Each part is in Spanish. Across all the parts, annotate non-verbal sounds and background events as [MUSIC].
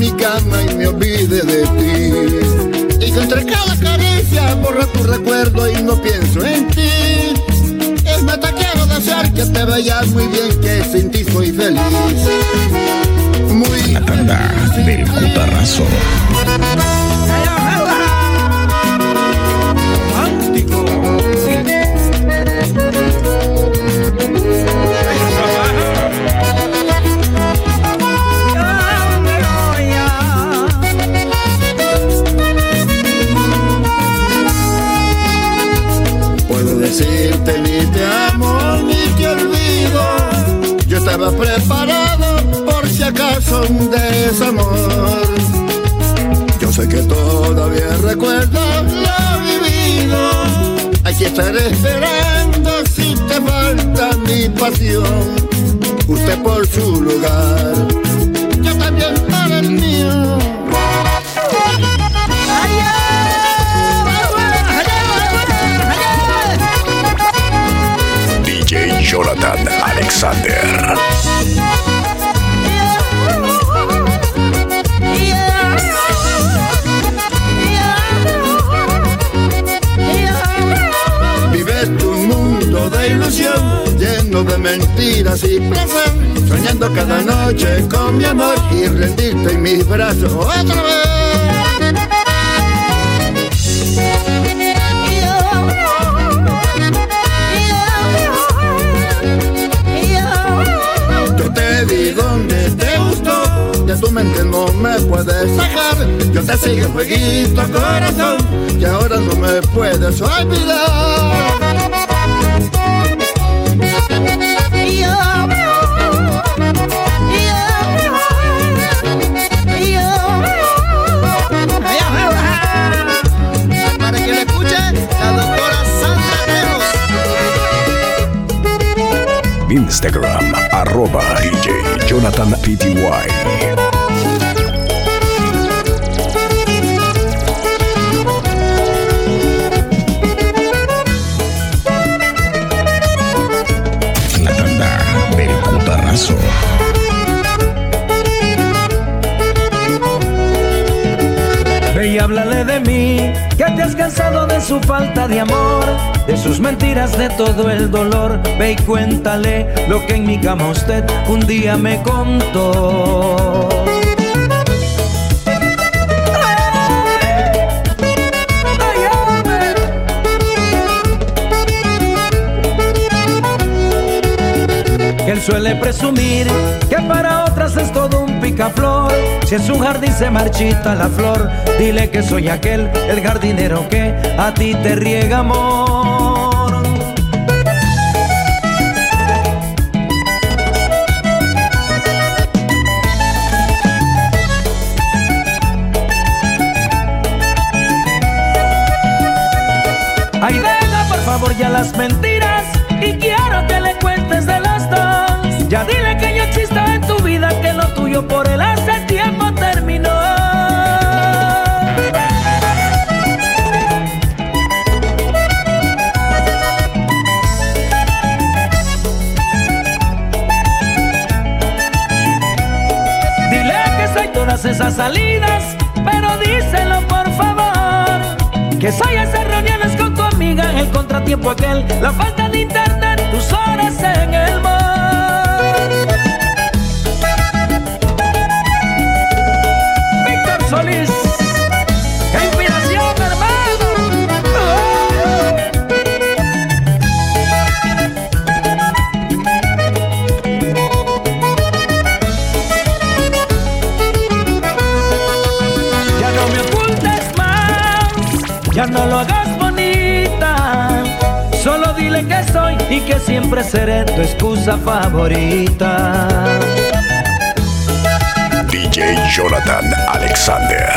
mi cama y me olvide de ti. Y que entre cada caricia borra tu recuerdo y no pienso en ti. Es más, te quiero desear que te vayas muy bien, que sin ti soy feliz. Muy La tanda del cutarrazo. Estaba preparado por si acaso un desamor. Yo sé que todavía recuerdo lo vivido. Aquí estaré esperando si te falta mi pasión. Usted por su lugar, yo también para el mío. Jonathan Alexander. Vives tu mundo de ilusión, lleno de mentiras y placer, soñando cada noche con mi amor y rendirte en mis brazos otra vez. De tu mente no me puedes sacar. Yo te sigo jueguito corazón, y ahora no me puedes olvidar. Lemos. Instagram, arroba DJ Jonathan PTY. La tanda del cutarrazo. Háblale de mí, que te has cansado de su falta de amor, de sus mentiras, de todo el dolor. Ve y cuéntale lo que en mi cama usted un día me contó. Que él suele presumir que para otras es todo un picaflor. Si en su jardín se marchita la flor, dile que soy aquel, el jardinero que a ti te riega amor. Ay, deja por favor ya las mentiras por él hace tiempo terminó. Dile que soy todas esas salidas, pero díselo por favor. Que soy esas reuniones con tu amiga, el contratiempo aquel, la falta de internet, tus horas en el mall. Solís. ¡Qué inspiración, hermano! Ya no me ocultes más, ya no lo hagas bonita. Solo dile que soy y que siempre seré tu excusa favorita. DJ Jonathan Alexander.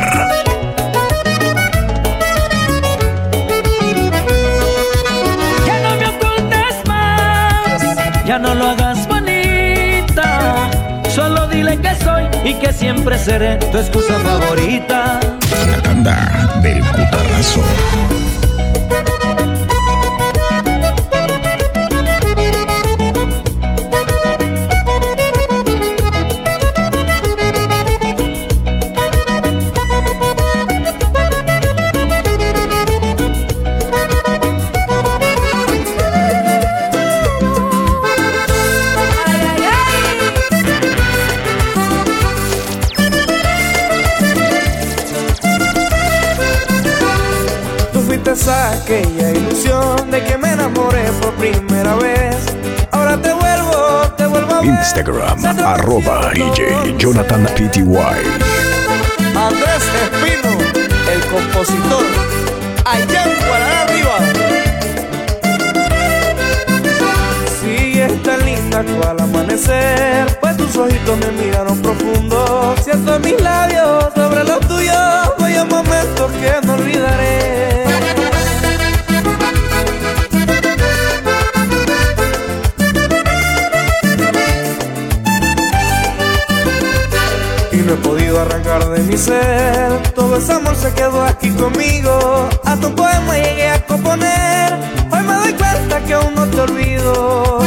Ya no me ocultes más, ya no lo hagas bonita. Solo dile que soy y que siempre seré tu excusa favorita. La tanda del cutarrazo. Instagram, arroba DJ Jonathan PTY. Andrés Espino, el compositor, allá en Guadalajara arriba. Sí, es tan linda cual amanecer, pues tus ojitos me miraron profundo. Siento mis labios sobre los tuyos, voy a momentos que no olvidaré. Todo ese amor se quedó aquí conmigo. A tu poema llegué a componer. Hoy me doy cuenta que aún no te olvido.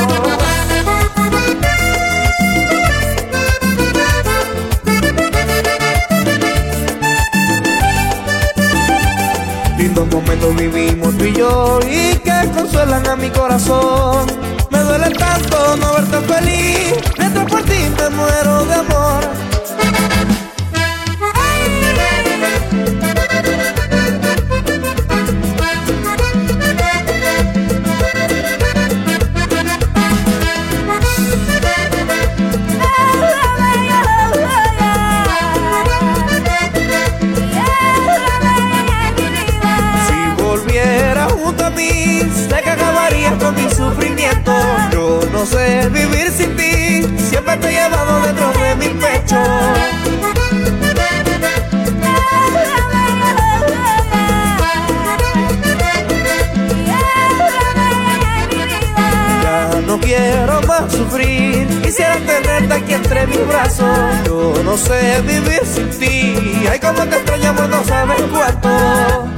Lindos momentos vivimos tú y yo y que consuelan a mi corazón. Me duele tanto no verte feliz, mientras por ti me muero de amor. No sé vivir sin ti, siempre te he llevado dentro de mi pecho. Ya no quiero más sufrir, quisiera tenerte aquí entre mis brazos. Yo no sé vivir sin ti, ay como te extrañamos no sabes cuánto.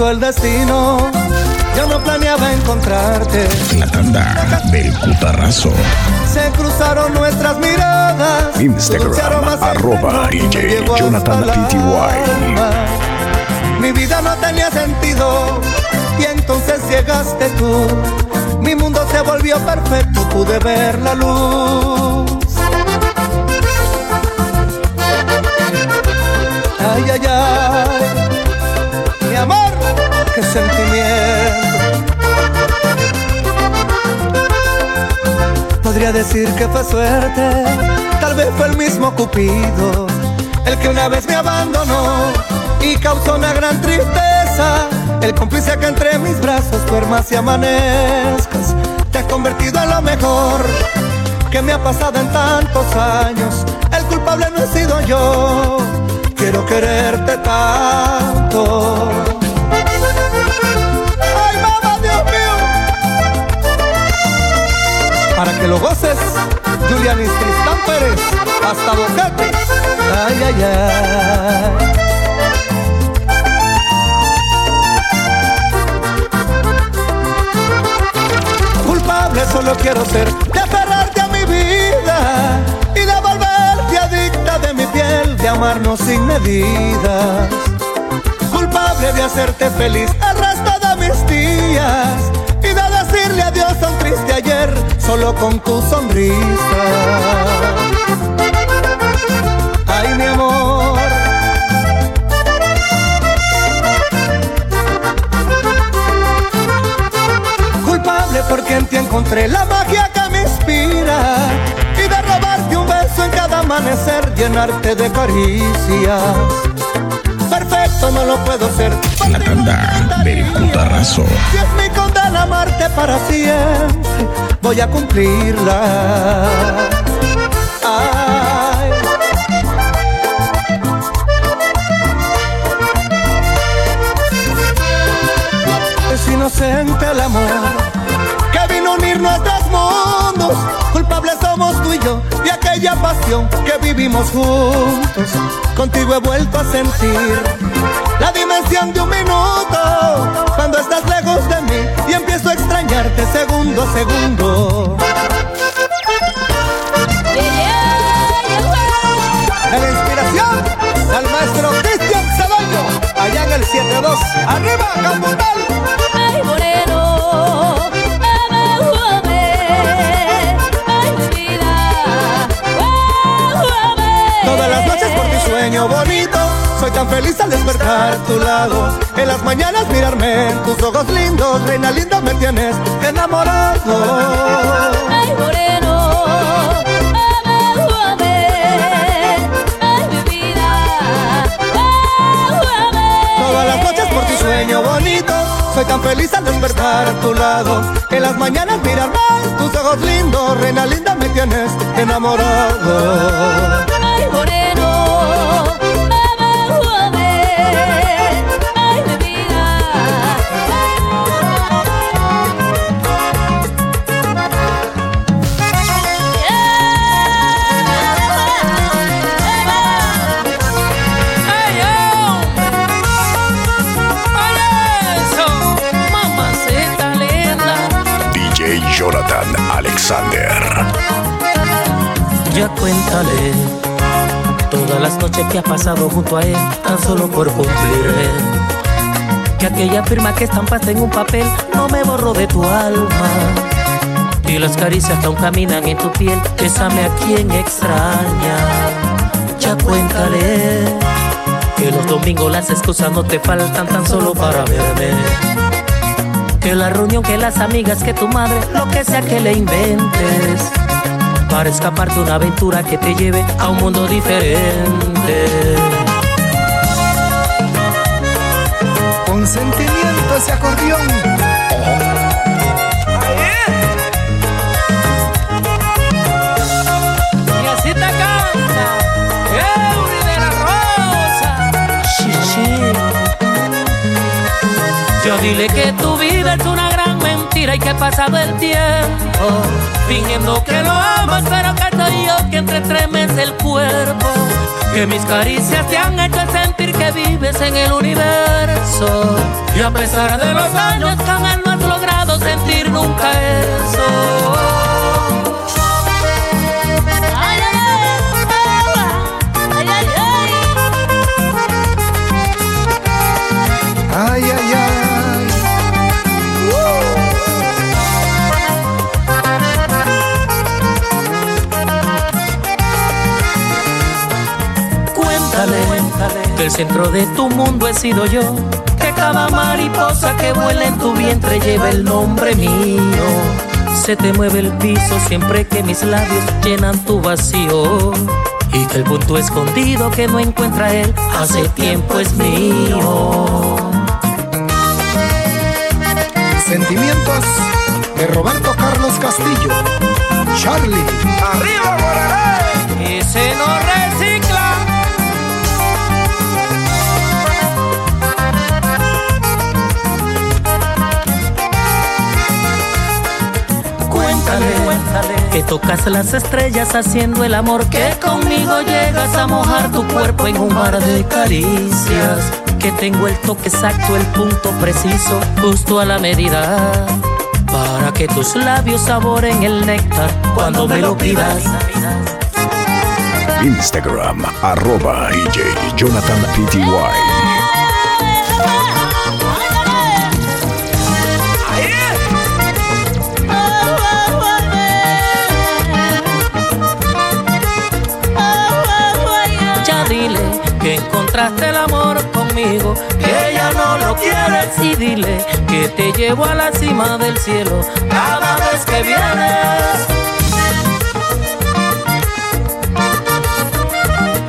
el destino. Yo no planeaba encontrarte. La tanda del cutarazo. Se cruzaron nuestras miradas. Instagram, arroba DJ Jonathan PTY. Mi vida no tenía sentido. Y entonces llegaste tú. Mi mundo se volvió perfecto. Pude ver la luz. Ay, ay, ay amor, qué sentimiento. Podría decir que fue suerte, tal vez fue el mismo Cupido, el que una vez me abandonó y causó una gran tristeza. El cómplice que entre mis brazos duermas y amanezcas, te has convertido en lo mejor que me ha pasado en tantos años. El culpable no he sido yo quiero quererte tanto. ¡Ay, mamá, Dios mío! Para que lo goces, Julianis Tristán Pérez, hasta Bocate. Ay, ay, ay. Culpable solo quiero ser de aferrarte a mi vida de amarnos sin medidas. Culpable de hacerte feliz el resto de mis días y de decirle adiós a un triste ayer solo con tu sonrisa. Ay, mi amor. Culpable porque en ti encontré la llenarte de caricias. Perfecto no lo puedo ser. La tanda del cutarrazo. Si es mi condena amarte para siempre, voy a cumplirla. Ay. Es inocente el amor que vino a unir nuestros mundos. Somos tú y yo de aquella pasión que vivimos juntos. Contigo he vuelto a sentir la dimensión de un minuto cuando estás lejos de mí y empiezo a extrañarte segundo a segundo. De la inspiración al maestro Cristian Ceballo, allá en el 72. ¡Arriba, Cambutal! Ay, moreno, sueño bonito. Soy tan feliz al despertar a tu lado. En las mañanas mirarme tus ojos lindos. Reina linda, me tienes enamorado. Ay, moreno, amame, ay, mi vida, amame. Todas las noches por tu sueño bonito. Soy tan feliz al despertar a tu lado. En las mañanas mirarme tus ojos lindos. Reina linda, me tienes enamorado. Ay, moreno, Ya cuéntale todas las noches que ha pasado junto a él, tan solo por cumplirle. Que aquella firma que estampaste en un papel no me borró de tu alma. Y las caricias que aún caminan en tu piel, bésame a quien extraña. Ya cuéntale que los domingos las excusas no te faltan tan solo para verme. Que la reunión, que las amigas, que tu madre, lo que sea que le inventes para escapar de una aventura que te lleve a un mundo diferente. Con sentimiento ese acordeón. Y así te canta Eury de la Rosa. Yo dile que tu vida es una gran mentira y que ha pasado el tiempo fingiendo que lo amas, pero que soy yo quien te estremece el cuerpo. Que mis caricias te han hecho sentir que vives en el universo. Y a pesar de los años, jamás no has logrado sentir nunca eso. Que el centro de tu mundo he sido yo. Que cada mariposa que vuela en tu vientre lleva el nombre mío. Se te mueve el piso siempre que mis labios llenan tu vacío. Y que el punto escondido que no encuentra él hace tiempo es mío. Sentimientos de Roberto Carlos Castillo. Charlie. Arriba, Cuéntale, cuéntale que tocas las estrellas haciendo el amor, que conmigo llegas a mojar tu cuerpo en un mar de caricias, que tengo el toque exacto, el punto preciso, justo a la medida, para que tus labios saboren el néctar cuando me lo pidas. Instagram, arroba DJ Jonathan PTY. Que encontraste el amor conmigo, que ya no lo quieres y dile que te llevo a la cima del cielo cada vez que vienes.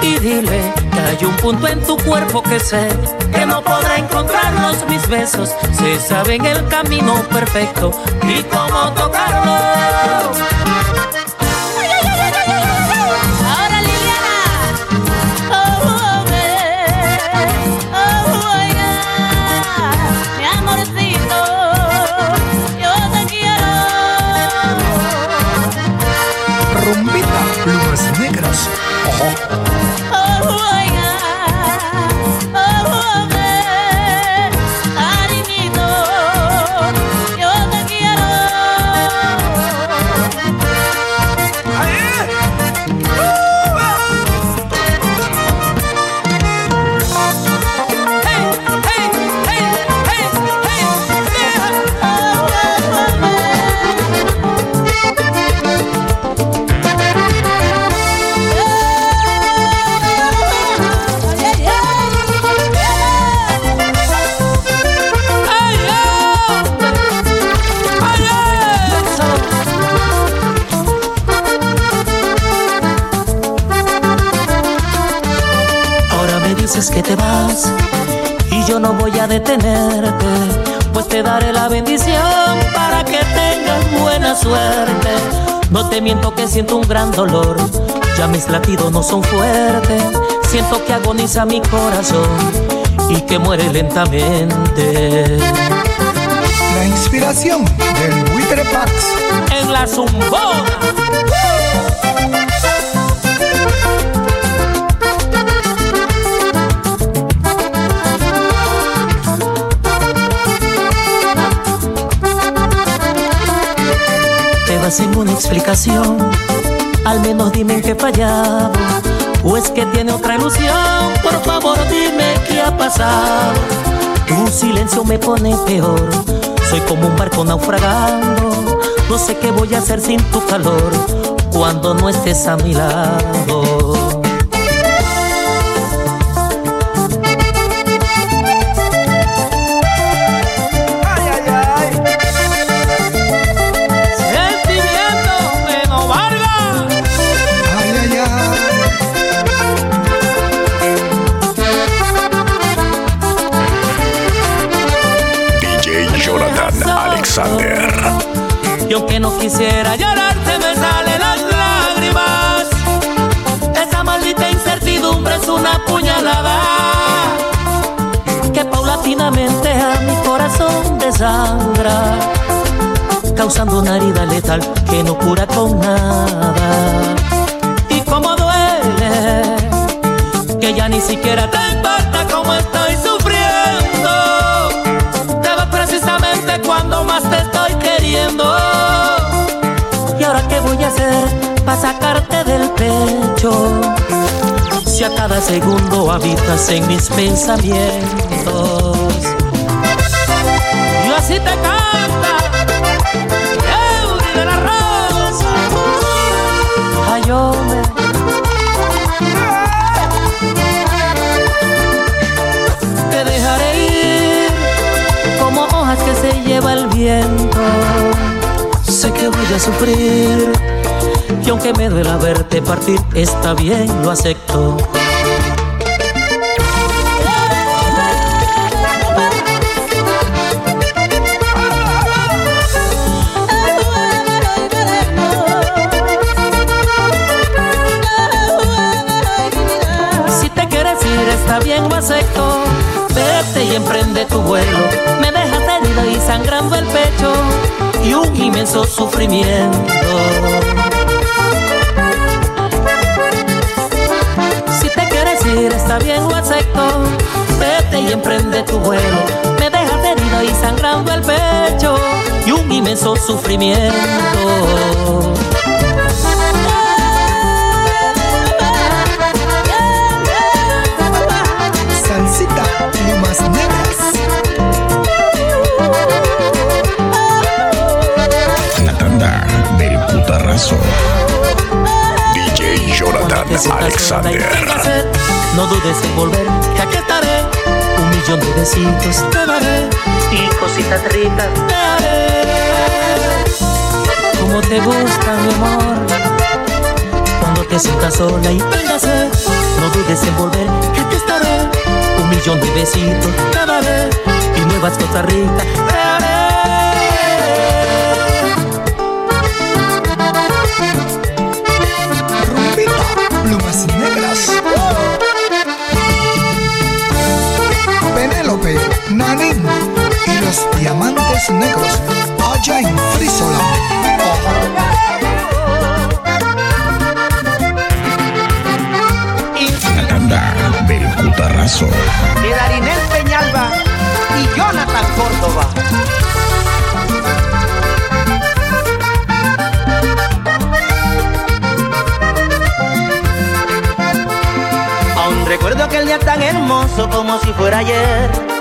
Y dile que hay un punto en tu cuerpo que sé que no podrá encontrarlos mis besos. Se saben el camino perfecto y cómo tocarlo. Siento un gran dolor, ya mis latidos no son fuertes, siento que agoniza mi corazón y que muere lentamente. La inspiración del buitre Pax. En la zumbona. Sin una explicación, al menos dime en qué he fallado, o es que tiene otra ilusión, por favor dime qué ha pasado. Tu silencio me pone peor, soy como un barco naufragando, no sé qué voy a hacer sin tu calor, cuando no estés a mi lado. Aunque no quisiera llorarte me salen las lágrimas. Esa maldita incertidumbre es una puñalada que paulatinamente a mi corazón desangra, causando una herida letal que no cura con nada. Y como duele que ya ni siquiera te importa cómo estoy sufriendo. Te vas precisamente cuando más te estoy queriendo. Sacarte del pecho? Si a cada segundo habitas en mis pensamientos. Y así te canta Eury de la Rosa. Ay. Te dejaré ir como hojas que se lleva el viento. Sé que voy a sufrir. Y aunque me duela verte partir, está bien, lo acepto. Si te quieres ir, está bien, lo acepto. Vete y emprende tu vuelo. Me dejas herida y sangrando el pecho y un inmenso sufrimiento. Está bien, lo acepto. Vete y emprende tu vuelo. Me dejas herida y sangrando el pecho y un inmenso sufrimiento. Salsita, plumas negras. La tanda del putarrazo. Alexander. No dudes en volver, que aquí estaré. Un millón de besitos te daré y cositas ricas te haré. Como te gusta, mi amor. Cuando te sientas sola y tengas sed, no dudes en volver, que aquí estaré. Un millón de besitos te daré y nuevas cosas ricas te haré. Negros. Allá en Frisola. La tanda del putarrazo. de Darinel Peñalba y Jonathan Córdoba. Aún recuerdo aquel día tan hermoso como si fuera ayer.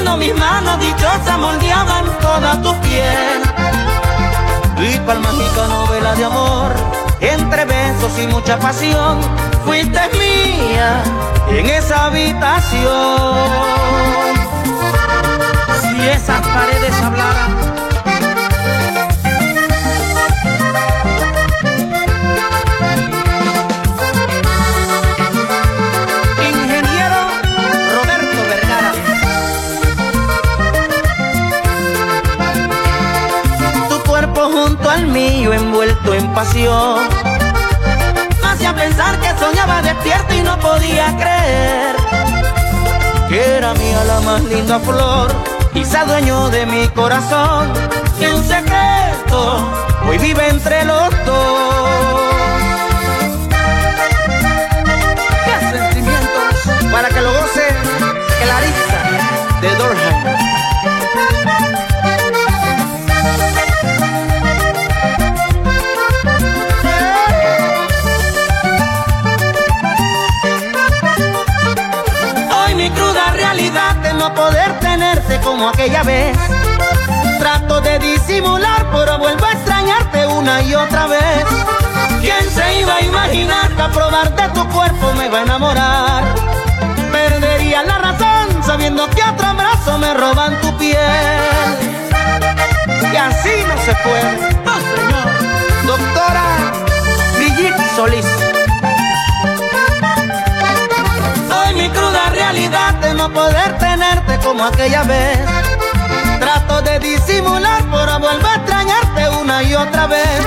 Cuando mis manos dichosas moldeaban toda tu piel. Y cual mágica novela de amor, entre besos y mucha pasión, fuiste mía en esa habitación. Si esas paredes hablaran, mío envuelto en pasión. Me hacía pensar que soñaba despierto y no podía creer que era mía la más linda flor, quizá dueño de mi corazón. Y un secreto hoy vive entre los dos. Como aquella vez. Trato de disimular, pero vuelvo a extrañarte una y otra vez. ¿Quién se iba a imaginar que a probar de tu cuerpo me va a enamorar? Perdería la razón sabiendo que otro abrazo me roban tu piel. Y así no se puede. ¡Oh, señor! Doctora Brigitte Solís. Hoy mi cruda realidad de no poder tenerte como aquella vez. Trato de disimular, pero vuelvo a extrañarte una y otra vez.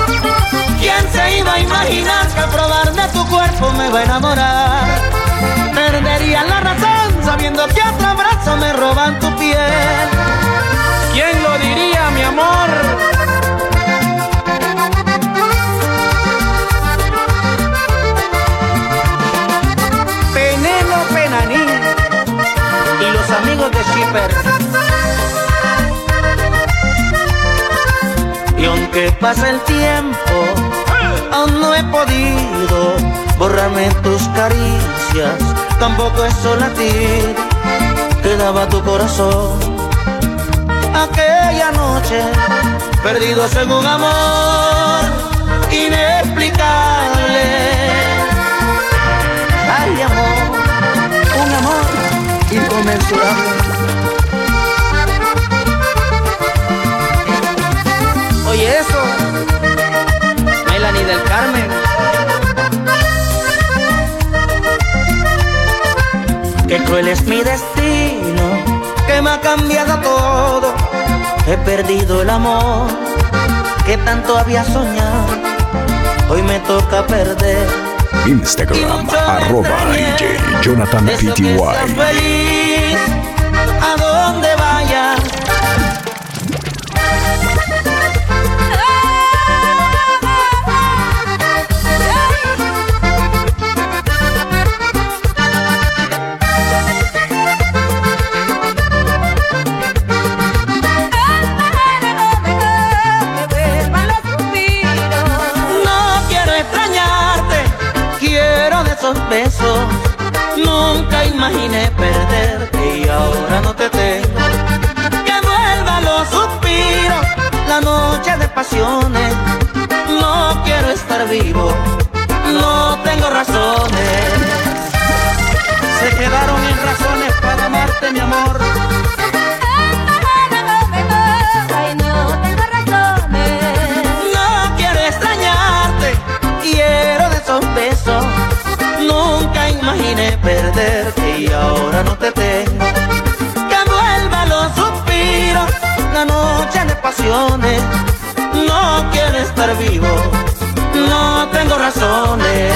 ¿Quién se iba a imaginar que al probar de tu cuerpo me va a enamorar? Perdería la razón sabiendo que otro abrazo me roban tu piel. ¿Quién lo diría, mi amor? Pasa el tiempo, aún no he podido borrarme tus caricias, tampoco es latir que daba tu corazón. Aquella noche, perdidos en un amor inexplicable. Ay, amor, un amor inconmensurable. Cruel es mi destino, que me ha cambiado todo. He perdido el amor que tanto había soñado. Hoy me toca perder. Instagram, arroba DJ Jonathan PTY. Nunca imaginé perderte y ahora no te tengo. Que vuelvan los suspiros, la noche de pasiones. No quiero estar vivo, no tengo razones. Se quedaron en razones para amarte, mi amor. Perderte y ahora no te tengo. Que vuelvan los suspiros, la noche de pasiones. No quiero estar vivo, no tengo razones.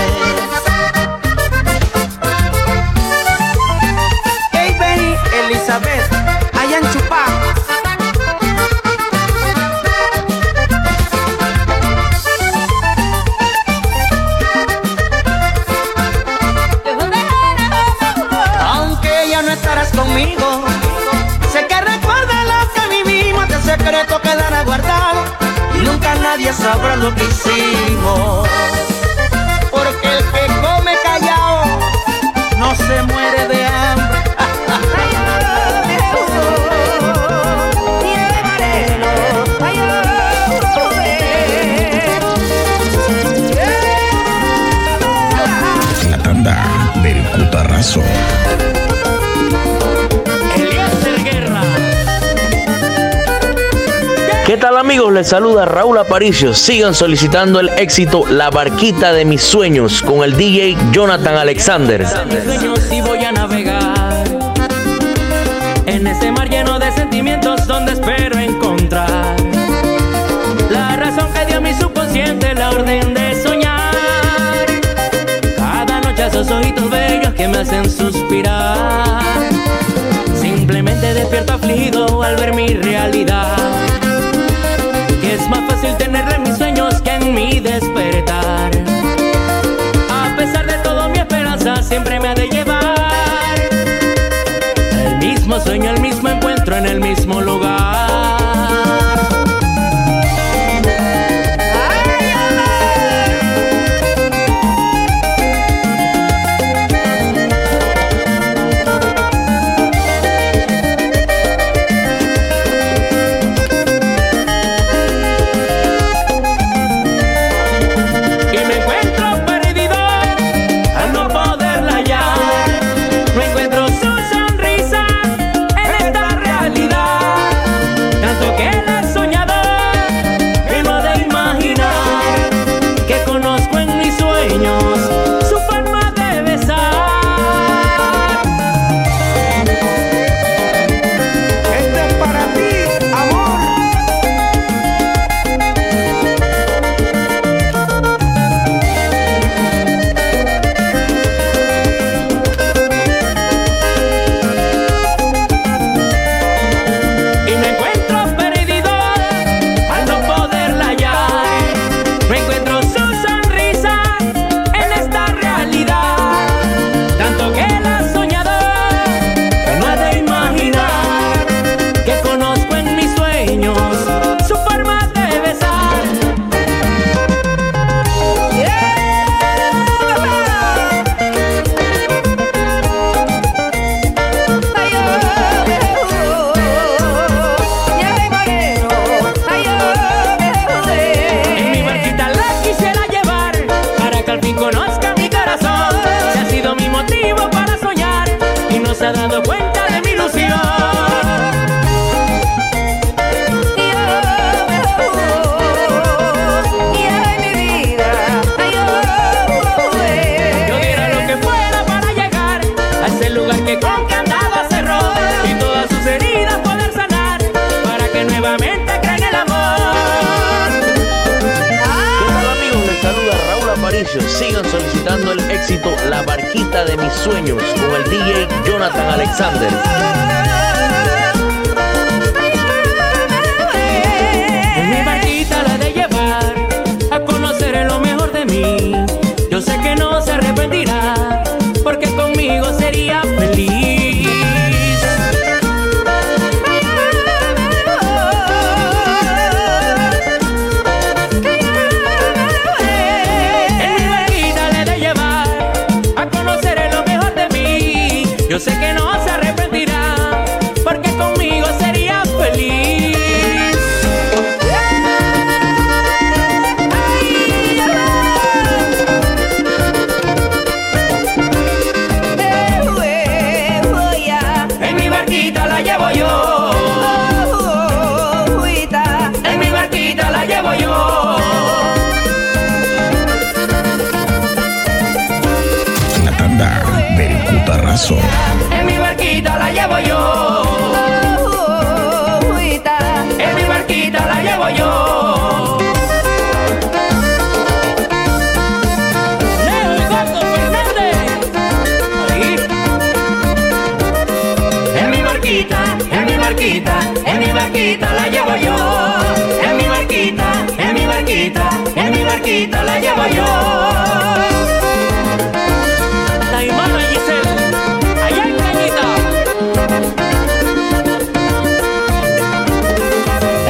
Hey, Benny, Elizabeth, hayan chupado. Nadie sabrá lo que hicimos. Porque el que come callado no se muere ¿Qué tal amigos? Les saluda Raúl Aparicio. Sigan solicitando el éxito La Barquita de mis sueños con el DJ Jonathan Alexander. Cada noche ojitos bellos que me hacen suspirar. Simplemente despierto al ver mi realidad. Siempre me ha de llevar. El mismo sueño, el mismo encuentro en el mismo lugar mis Sigan solicitando el éxito La Barquita de mis sueños con el DJ Jonathan Alexander. La llevo yo.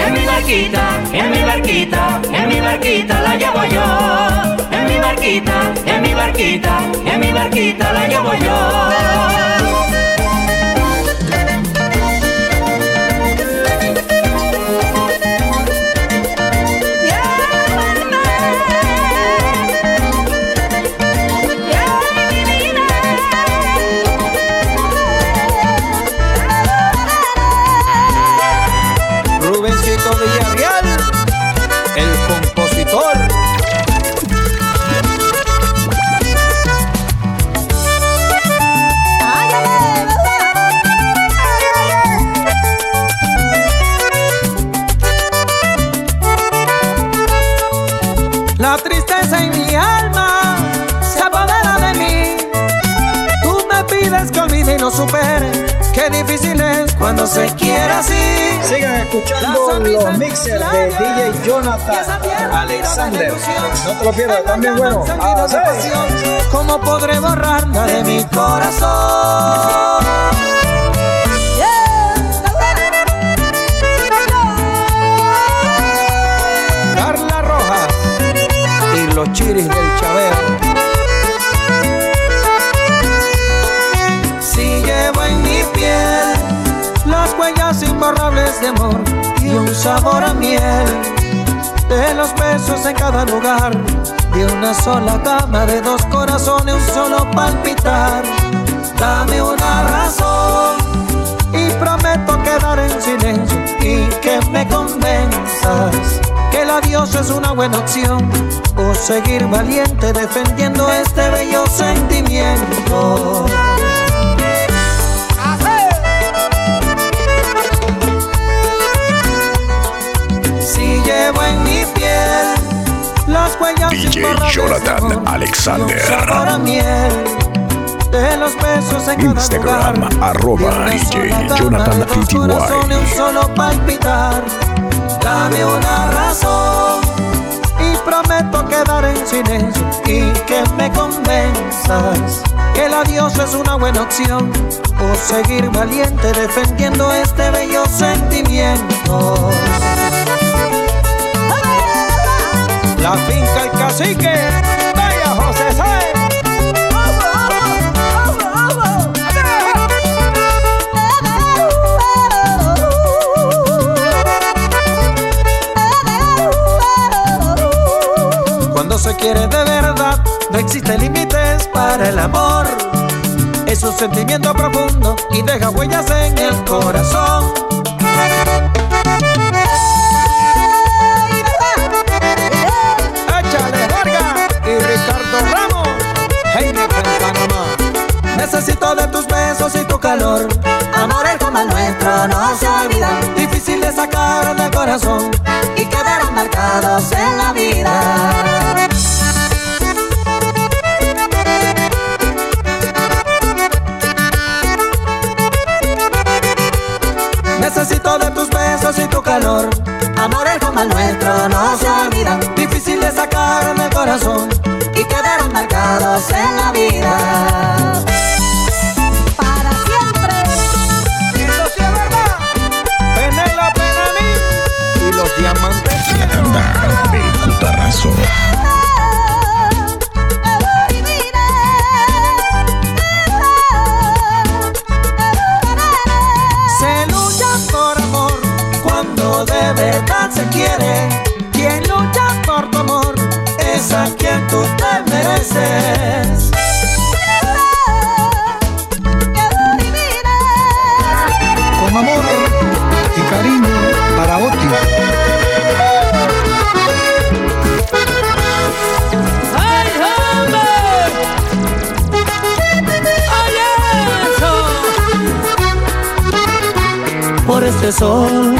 En mi barquita, en mi barquita, en mi barquita la llevo yo. En mi barquita, en mi barquita, en mi barquita la llevo yo. Se quiere así. Sigan escuchando los mixers de DJ Jonathan Alexander. No te lo pierdas, también bueno. Sí. ¿Cómo podré borrarla de mi corazón? Amor y un sabor a miel de los besos en cada lugar, de una sola cama, de dos corazones, un solo palpitar. Dame una razón y prometo quedar en silencio y que me convenzas que el adiós es una buena opción o seguir valiente defendiendo este bello sentimiento. Las huellas DJ Jonathan amor Alexander. de los besos en Instagram, lugar, arroba DJ Jonathan PTY. un solo palpitar dame una razón y prometo quedar en silencio y que me convenzas que el adiós es una buena opción o seguir valiente defendiendo este bello sentimiento. La finca El Cacique, vaya José Sáenz. Cuando se quiere de verdad, no existen límites para el amor. Es un sentimiento profundo y deja huellas en el corazón. Necesito de tus besos y tu calor. Amores como el nuestro no se olvidan. Difícil de sacar del corazón y quedarán marcados en la vida. Necesito de tus besos y tu calor. Amores como el nuestro no se olvidan. Difícil de sacar del corazón juntos en la vida. Para siempre. Y eso sí es verdad. Penélope Penamí y los diamantes. La tanda del cutarrazo. Se lucha por amor cuando de verdad se quiere. A quien tú te mereces. Con amor y cariño para Oti. Por este sol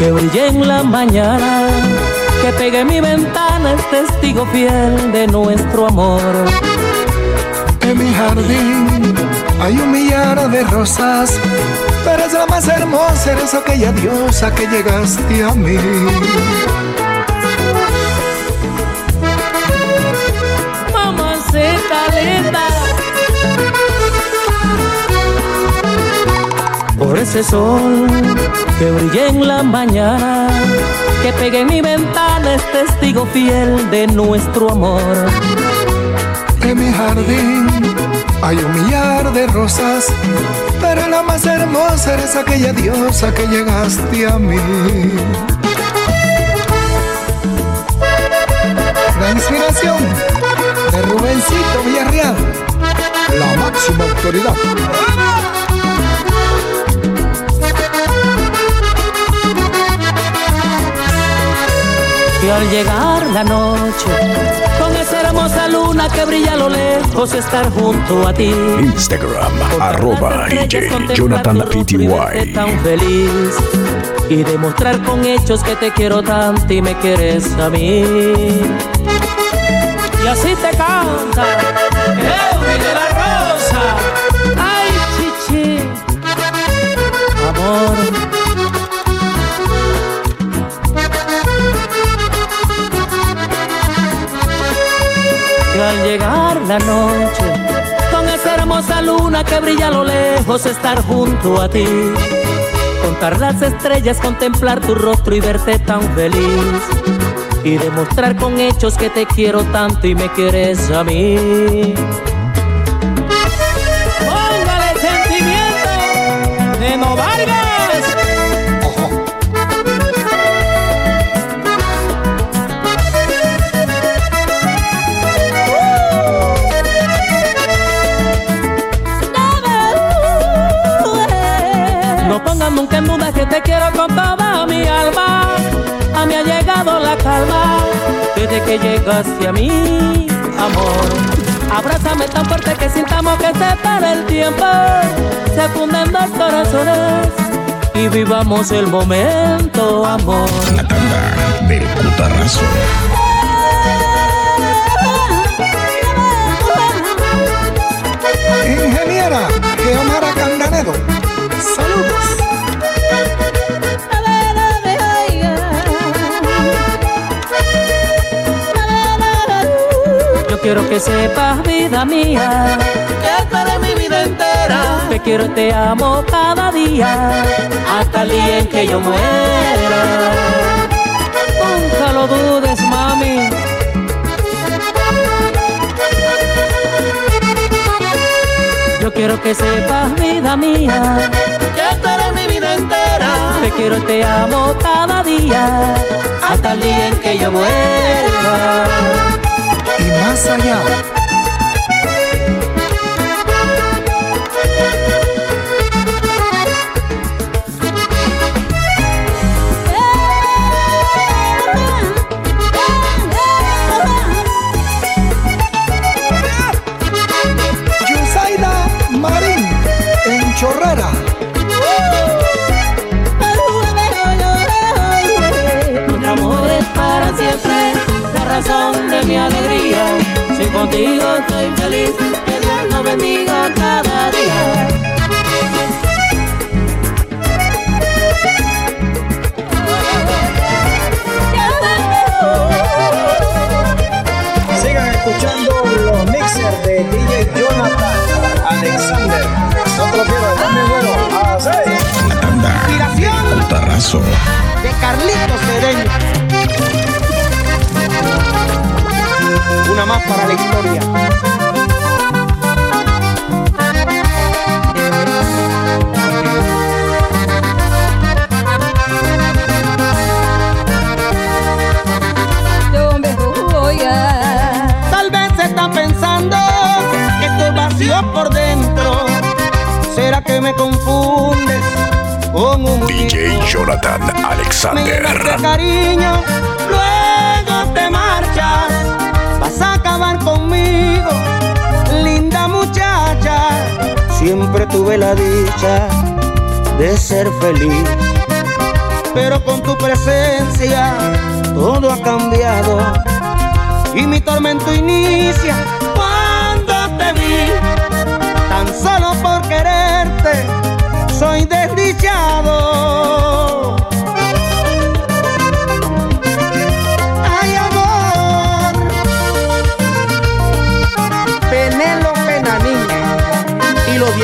que brilla en la mañana, que pegue en mi ventana, es testigo fiel de nuestro amor. En mi jardín hay un millar de rosas, pero es la más hermosa, eres aquella diosa que llegaste a mí. Mamacita linda. Por ese sol que brilla en la mañana, que pegue en mi ventana, es testigo fiel de nuestro amor. En mi jardín hay un millar de rosas, pero la más hermosa eres aquella diosa que llegaste a mí. La inspiración de Rubencito Villarreal, la máxima autoridad. Al llegar la noche, con esa hermosa luna que brilla a lo lejos, estar junto a ti. Instagram, arroba DJ Jonathan PTY. tan feliz y demostrar con hechos que te quiero tanto y me quieres a mí. Y así te canta Eury de la Rosa. Al llegar la noche, con esa hermosa luna que brilla a lo lejos, estar junto a ti. Contar las estrellas, contemplar tu rostro y verte tan feliz. Y demostrar con hechos que te quiero tanto y me quieres a mí. Quiero con toda mi alma. A mí ha llegado la calma desde que llegaste a mí, amor. Abrázame tan fuerte que sintamos que se para el tiempo. Se funden dos corazones y vivamos el momento, amor. La tanda del cutarrazo. Ingeniera Geomara Candanedo, que sepas, vida mía, que tú eres mi vida entera. Te quiero y te amo cada día, hasta el día en que yo muera. Nunca lo dudes, mami. Yo quiero que sepas, vida mía, que tú eres mi vida entera. Te quiero y te amo cada día, hasta el día en que yo muera. Y razón de mi alegría. Si contigo estoy feliz, que Dios nos bendiga cada día. Sigan escuchando los mixers de DJ Jonathan Alexander. No te lo pierdas, también bueno. Así. Inspiración Putarrazo. de Carlitos Cedeño. Una más para la historia. Tal vez se está pensando que estoy vacío por dentro. ¿Será que me confundes con un DJ Jonathan me Alexander. cariño, luego te marchas, linda muchacha. Siempre tuve la dicha de ser feliz, pero con tu presencia todo ha cambiado y mi tormento inicia cuando te vi, tan solo por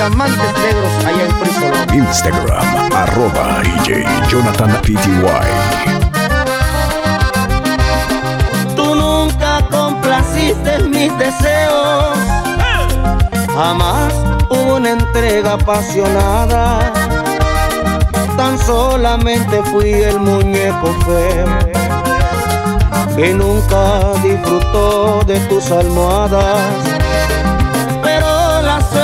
diamantes negros allá en Frisolón. Instagram, arroba DJ Jonathan PTY. Tú nunca complaciste mis deseos. Jamás hubo una entrega apasionada. Tan solamente fui el muñeco feo que nunca disfrutó de tus almohadas.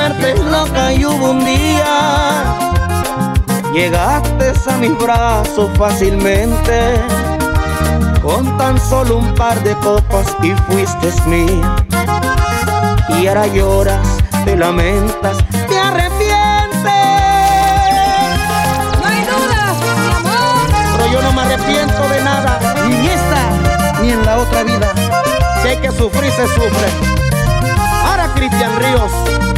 Loca y hubo un día. Llegaste a mis brazos fácilmente con tan solo un par de copas y fuiste mía. Y ahora lloras, te lamentas, te arrepientes. No hay duda, mi amor. Pero yo no me arrepiento de nada, ni en esta, ni en la otra vida. Si hay que sufrir, se sufre. Ahora Cristian Ríos.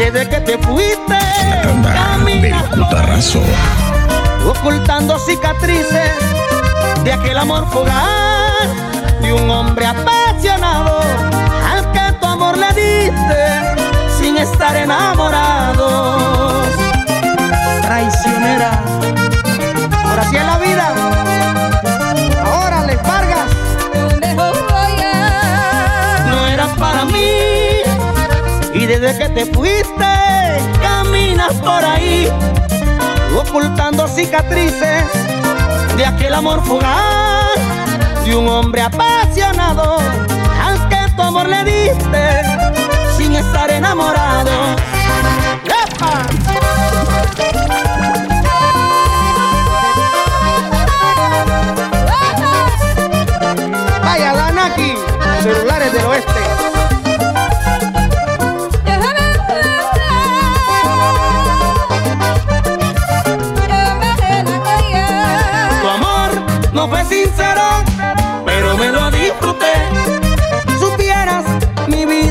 Desde que te fuiste, Anda del caminas por putarrazo. ocultando cicatrices de aquel amor fugaz de un hombre apasionado al que tu amor le diste sin estar enamorados. Traicionera, por así es la vida. Desde que te fuiste, caminas por ahí, ocultando cicatrices de aquel amor fugaz, de un hombre apasionado, al que tu amor le diste, sin estar enamorado. ¡Epa! Vaya, Danaki, celulares del oeste.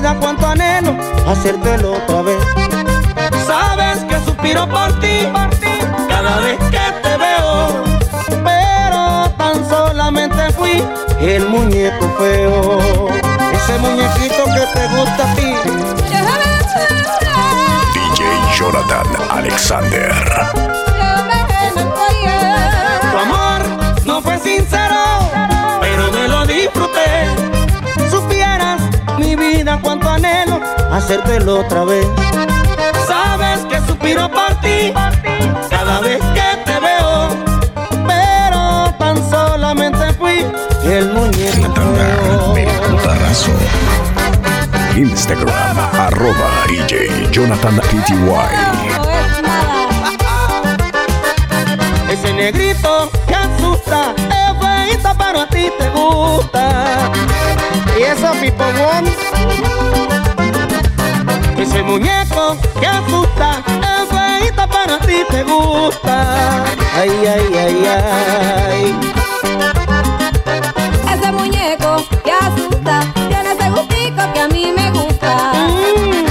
Vida cuánto anhelo hacértelo otra vez. Sabes que suspiro por ti, cada vez que te veo. Pero tan solamente fui el muñeco feo. Ese muñequito que te gusta a ti. DJ Jonathan Alexander. Tu amor no fue sincero, pero me lo disfruté. Supieras mi vida anhelo hacértelo otra vez. Sabes que suspiro por ti cada vez que te veo, pero tan solamente fui el muñeco. Instagram, arroba DJ Jonathan PTY. Ese negrito que asusta es feito, pero a ti te gusta. Y eso, pipomón. Ese muñeco que asusta, es feíta para ti te gusta. Ay, ay, ay, ay. Ese muñeco que asusta, tiene ese gustico que a mí me gusta. Mm.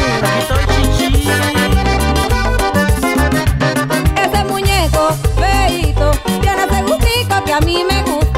Ese muñeco feíto, tiene ese gustico que a mí me gusta.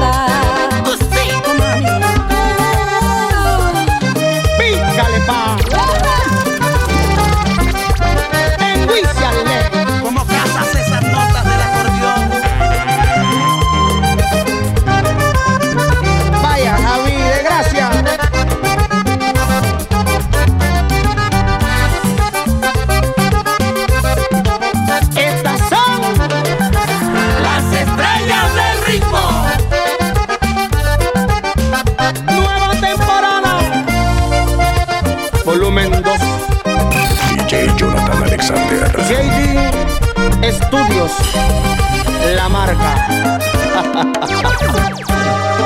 Estudios, la marca. [LAUGHS]